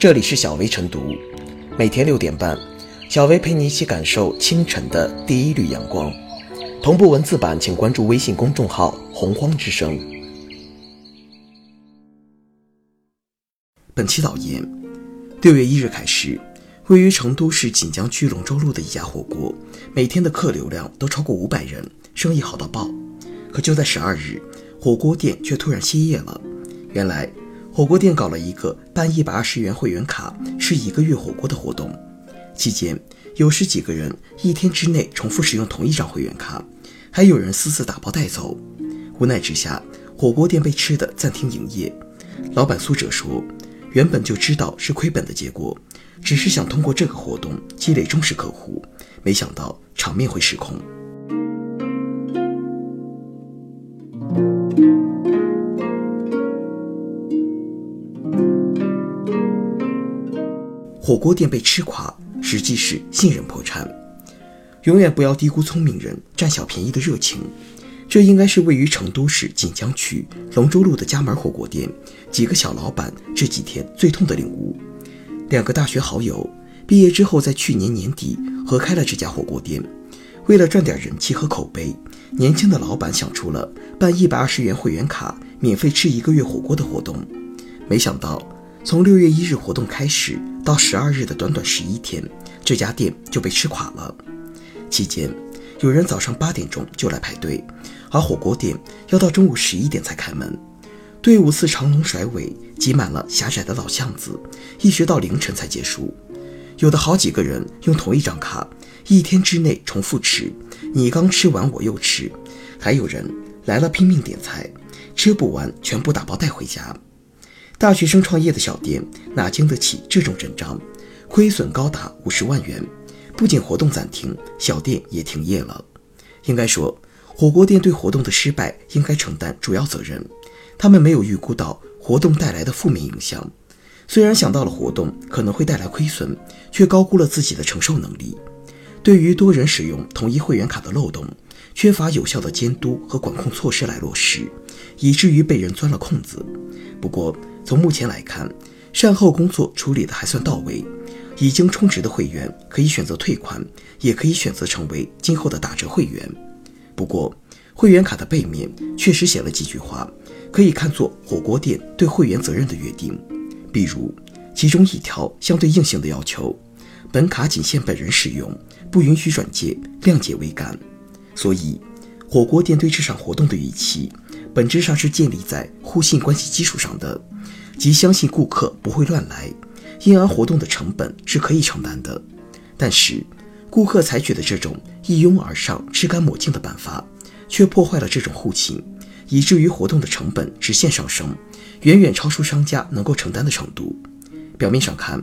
这里是小薇晨读，每天六点半，小薇陪你一起感受清晨的第一缕阳光。同步文字版，请关注微信公众号“洪荒之声”。本期导言：六月一日开始，位于成都市锦江区龙州路的一家火锅，每天的客流量都超过五百人，生意好到爆。可就在十二日，火锅店却突然歇业了。原来，火锅店搞了一个办一百二十元会员卡，吃一个月火锅的活动。期间，有十几个人一天之内重复使用同一张会员卡，还有人私自打包带走。无奈之下，火锅店被吃的暂停营业。老板苏哲说：“原本就知道是亏本的结果，只是想通过这个活动积累忠实客户，没想到场面会失控。”火锅店被吃垮，实际是信任破产。永远不要低估聪明人占小便宜的热情。这应该是位于成都市锦江区龙州路的家门火锅店几个小老板这几天最痛的领悟。两个大学好友毕业之后，在去年年底合开了这家火锅店。为了赚点人气和口碑，年轻的老板想出了办一百二十元会员卡，免费吃一个月火锅的活动。没想到。从六月一日活动开始到十二日的短短十一天，这家店就被吃垮了。期间，有人早上八点钟就来排队，而火锅店要到中午十一点才开门。队伍似长龙甩尾，挤满了狭窄的老巷子，一直到凌晨才结束。有的好几个人用同一张卡，一天之内重复吃，你刚吃完我又吃。还有人来了拼命点菜，吃不完全部打包带回家。大学生创业的小店哪经得起这种阵仗？亏损高达五十万元，不仅活动暂停，小店也停业了。应该说，火锅店对活动的失败应该承担主要责任。他们没有预估到活动带来的负面影响，虽然想到了活动可能会带来亏损，却高估了自己的承受能力。对于多人使用同一会员卡的漏洞，缺乏有效的监督和管控措施来落实，以至于被人钻了空子。不过，从目前来看，善后工作处理的还算到位。已经充值的会员可以选择退款，也可以选择成为今后的打折会员。不过，会员卡的背面确实写了几句话，可以看作火锅店对会员责任的约定。比如，其中一条相对硬性的要求：本卡仅限本人使用，不允许转借，谅解为干。所以，火锅店对这场活动的预期，本质上是建立在互信关系基础上的。即相信顾客不会乱来，因而活动的成本是可以承担的。但是，顾客采取的这种一拥而上、吃干抹净的办法，却破坏了这种互信，以至于活动的成本直线上升，远远超出商家能够承担的程度。表面上看，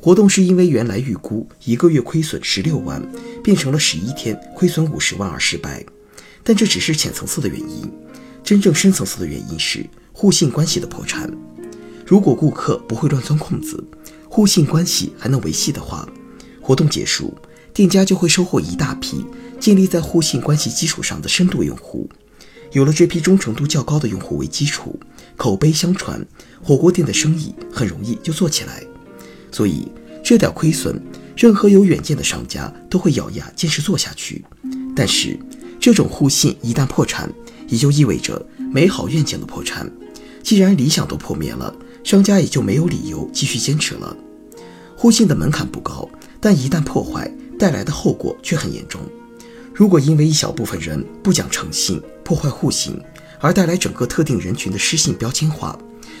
活动是因为原来预估一个月亏损十六万，变成了十一天亏损五十万而失败，但这只是浅层次的原因，真正深层次的原因是互信关系的破产。如果顾客不会乱钻空子，互信关系还能维系的话，活动结束，店家就会收获一大批建立在互信关系基础上的深度用户。有了这批忠诚度较高的用户为基础，口碑相传，火锅店的生意很容易就做起来。所以这点亏损，任何有远见的商家都会咬牙坚持做下去。但是这种互信一旦破产，也就意味着美好愿景的破产。既然理想都破灭了，商家也就没有理由继续坚持了。互信的门槛不高，但一旦破坏，带来的后果却很严重。如果因为一小部分人不讲诚信，破坏互信，而带来整个特定人群的失信标签化，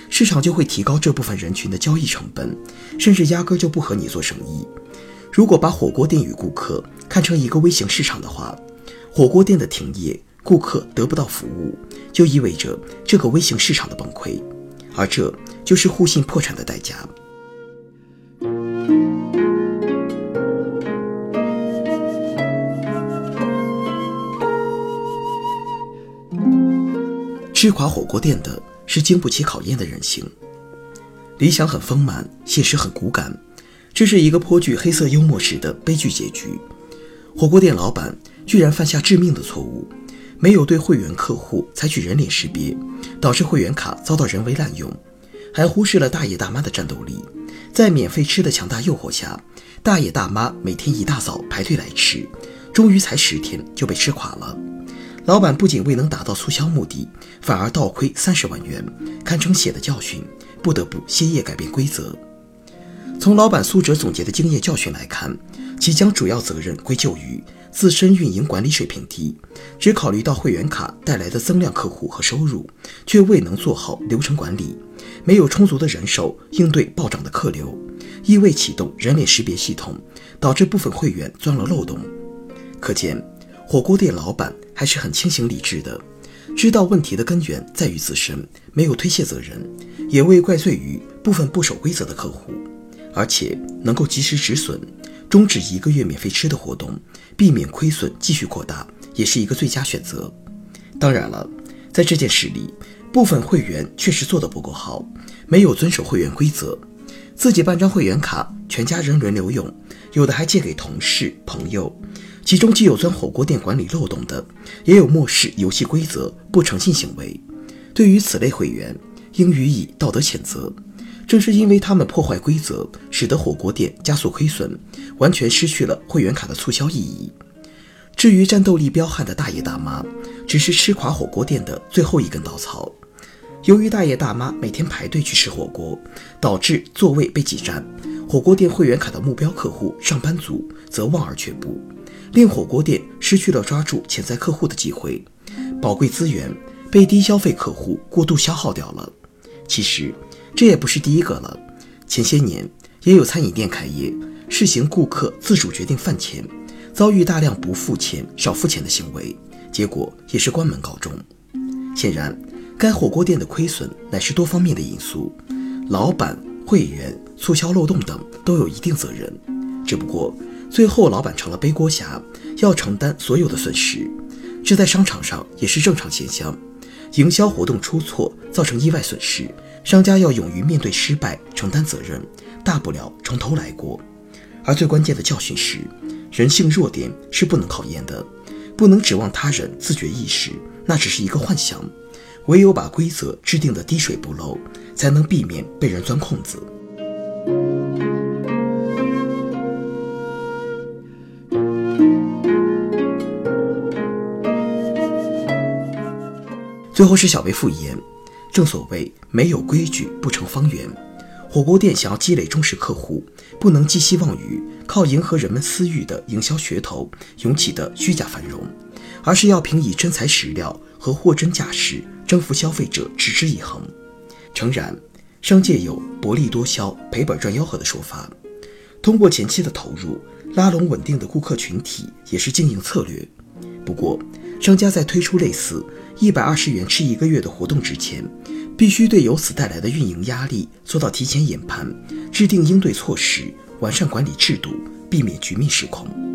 市场就会提高这部分人群的交易成本，甚至压根就不和你做生意。如果把火锅店与顾客看成一个微型市场的话，火锅店的停业，顾客得不到服务，就意味着这个微型市场的崩溃，而这。就是互信破产的代价。吃垮火锅店的是经不起考验的人性。理想很丰满，现实很骨感，这是一个颇具黑色幽默式的悲剧结局。火锅店老板居然犯下致命的错误，没有对会员客户采取人脸识别，导致会员卡遭到人为滥用。还忽视了大爷大妈的战斗力。在免费吃的强大诱惑下，大爷大妈每天一大早排队来吃，终于才十天就被吃垮了。老板不仅未能达到促销目的，反而倒亏三十万元，堪称血的教训，不得不歇业改变规则。从老板苏哲总结的经验教训来看，其将主要责任归咎于自身运营管理水平低，只考虑到会员卡带来的增量客户和收入，却未能做好流程管理，没有充足的人手应对暴涨的客流，亦未启动人脸识别系统，导致部分会员钻了漏洞。可见，火锅店老板。还是很清醒理智的，知道问题的根源在于自身，没有推卸责任，也未怪罪于部分不守规则的客户，而且能够及时止损，终止一个月免费吃的活动，避免亏损继续扩大，也是一个最佳选择。当然了，在这件事里，部分会员确实做得不够好，没有遵守会员规则，自己办张会员卡，全家人轮流用，有的还借给同事朋友。其中既有钻火锅店管理漏洞的，也有漠视游戏规则、不诚信行为。对于此类会员，应予以道德谴责。正是因为他们破坏规则，使得火锅店加速亏损，完全失去了会员卡的促销意义。至于战斗力彪悍的大爷大妈，只是吃垮火锅店的最后一根稻草。由于大爷大妈每天排队去吃火锅，导致座位被挤占，火锅店会员卡的目标客户上班族则望而却步。令火锅店失去了抓住潜在客户的机会，宝贵资源被低消费客户过度消耗掉了。其实这也不是第一个了，前些年也有餐饮店开业，试行顾客自主决定饭钱，遭遇大量不付钱、少付钱的行为，结果也是关门告终。显然，该火锅店的亏损乃是多方面的因素，老板、会员、促销漏洞等都有一定责任，只不过。最后，老板成了背锅侠，要承担所有的损失，这在商场上也是正常现象。营销活动出错，造成意外损失，商家要勇于面对失败，承担责任，大不了从头来过。而最关键的教训是，人性弱点是不能考验的，不能指望他人自觉意识，那只是一个幻想。唯有把规则制定的滴水不漏，才能避免被人钻空子。最后是小贝复言，正所谓没有规矩不成方圆。火锅店想要积累忠实客户，不能寄希望于靠迎合人们私欲的营销噱头涌起的虚假繁荣，而是要凭以真材实料和货真价实征服消费者，持之以恒。诚然，商界有薄利多销、赔本赚吆喝的说法，通过前期的投入拉拢稳定的顾客群体也是经营策略。不过，商家在推出类似一百二十元吃一个月的活动之前，必须对由此带来的运营压力做到提前研判，制定应对措施，完善管理制度，避免局面失控。